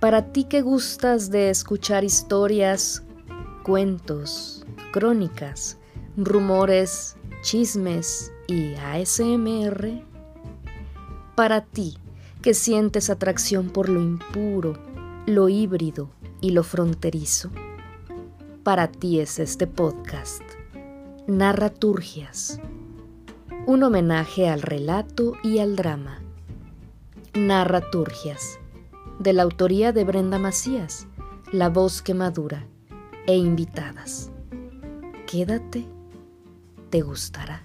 Para ti que gustas de escuchar historias, cuentos, crónicas, rumores, chismes y ASMR. Para ti que sientes atracción por lo impuro, lo híbrido y lo fronterizo. Para ti es este podcast. Narraturgias. Un homenaje al relato y al drama. Narraturgias de la autoría de Brenda Macías, La voz que madura, e invitadas. Quédate, te gustará.